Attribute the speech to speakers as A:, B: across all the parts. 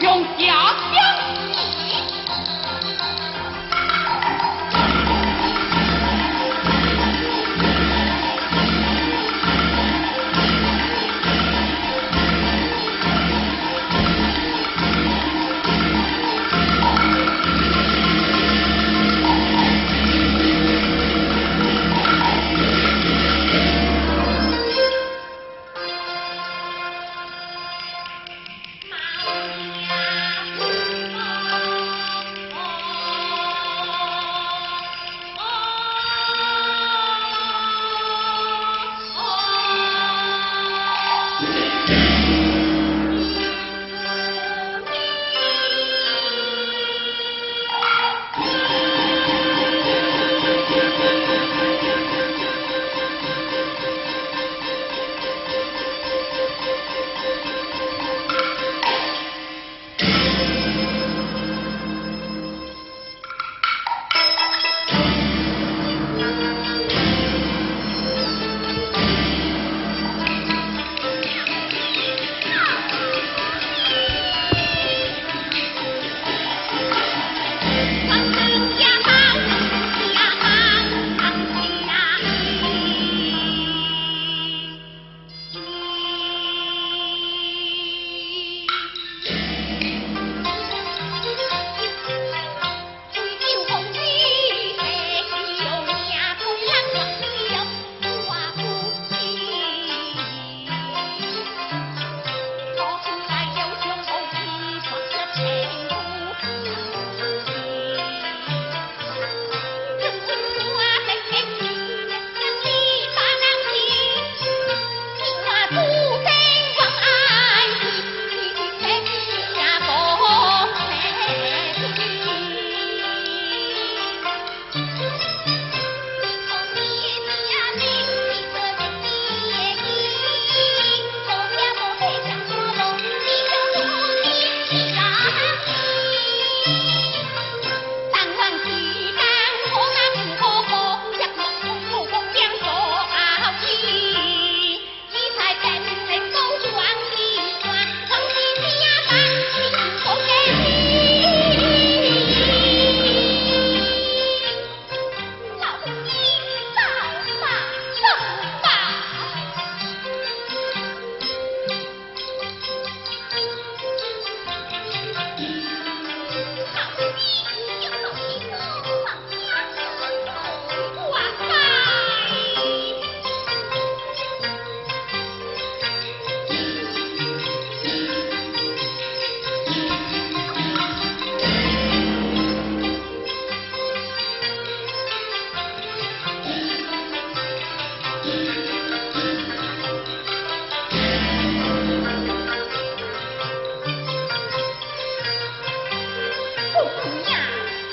A: 用脚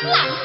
A: 子，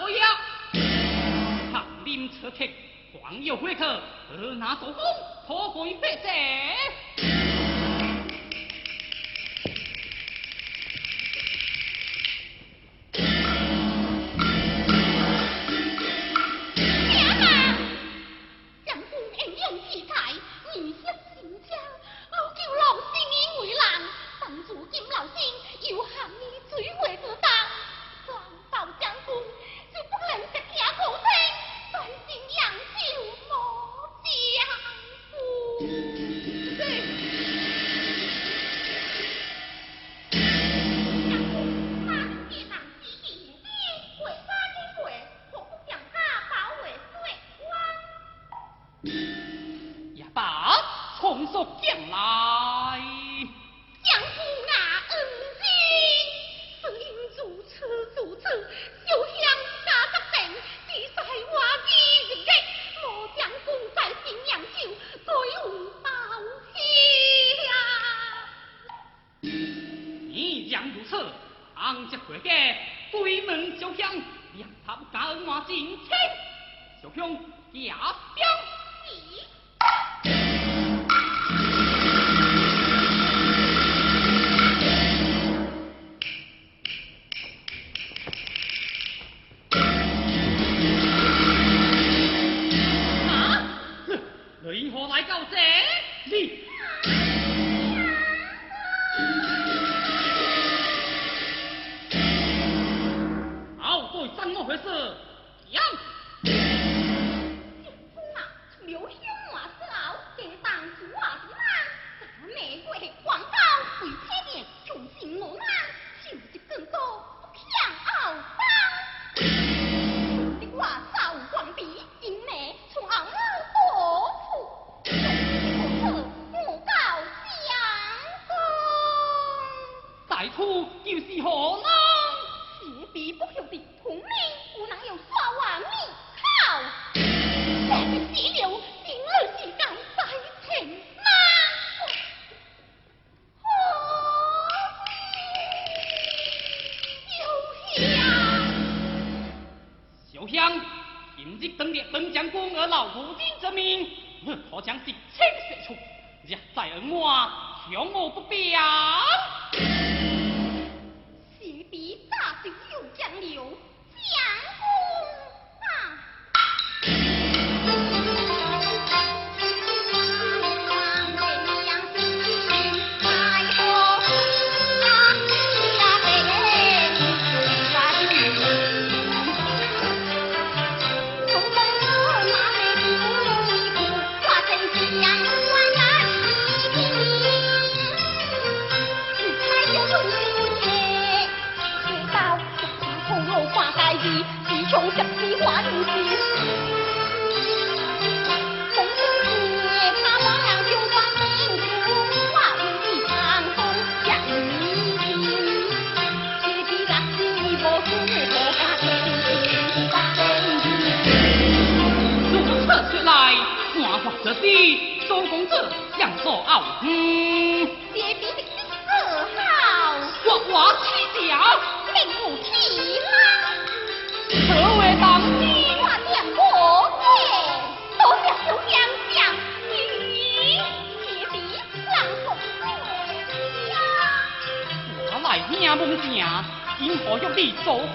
A: 我要。长林车客黄有悔客尔纳受功可贵百载
B: 无尽之命，可将敌清射出，若再而我，向我不表。向左傲，嗯，
C: 谢必的色好，
B: 我我起家，
C: 并不提吗？
B: 何为当今
C: 我两国对，多谢周将将女，谢必郎公子呀。
B: 我来听梦家，因何要你做好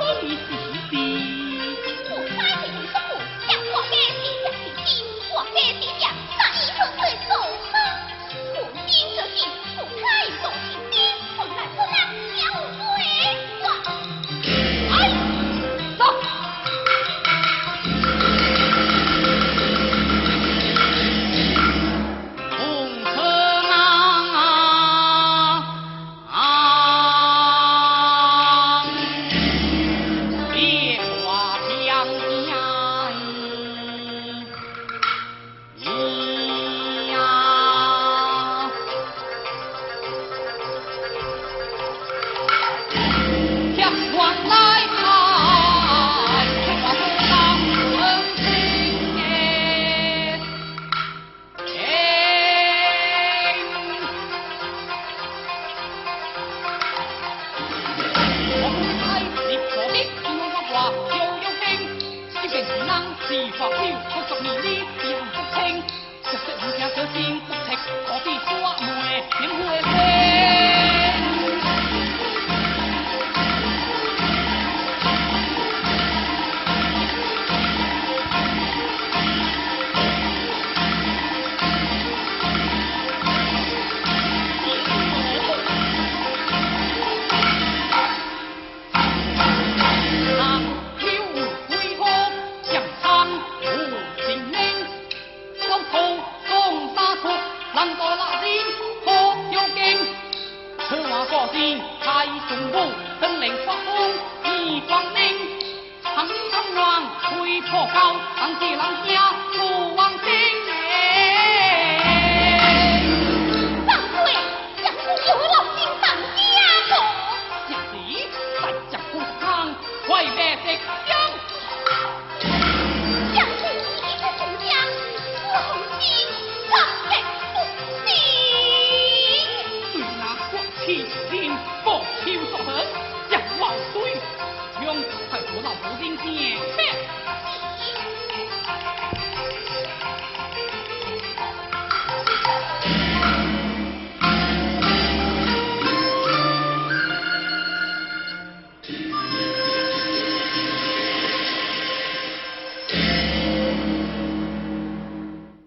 B: 太孙武真令发功一方灵层层乱推破高当帝王家父